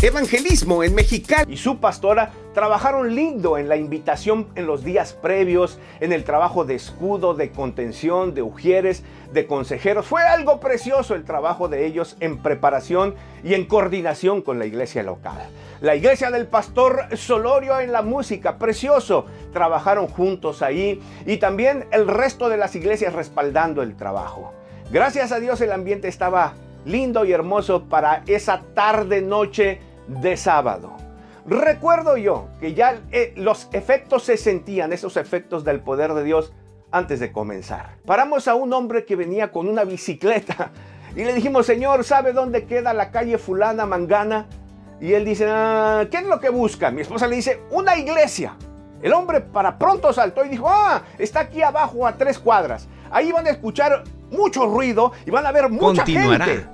Evangelismo en Mexicali y su pastora trabajaron lindo en la invitación en los días previos, en el trabajo de escudo, de contención, de ujieres, de consejeros. Fue algo precioso el trabajo de ellos en preparación y en coordinación con la iglesia local. La iglesia del pastor Solorio en la música, precioso. Trabajaron juntos ahí y también el resto de las iglesias respaldando el trabajo. Gracias a Dios el ambiente estaba lindo y hermoso para esa tarde noche de sábado. Recuerdo yo que ya eh, los efectos se sentían, esos efectos del poder de Dios, antes de comenzar. Paramos a un hombre que venía con una bicicleta y le dijimos, Señor, ¿sabe dónde queda la calle fulana mangana? Y él dice, ah, ¿qué es lo que busca? Mi esposa le dice, una iglesia. El hombre para pronto saltó y dijo, ah, está aquí abajo a tres cuadras. Ahí van a escuchar mucho ruido y van a ver mucha gente.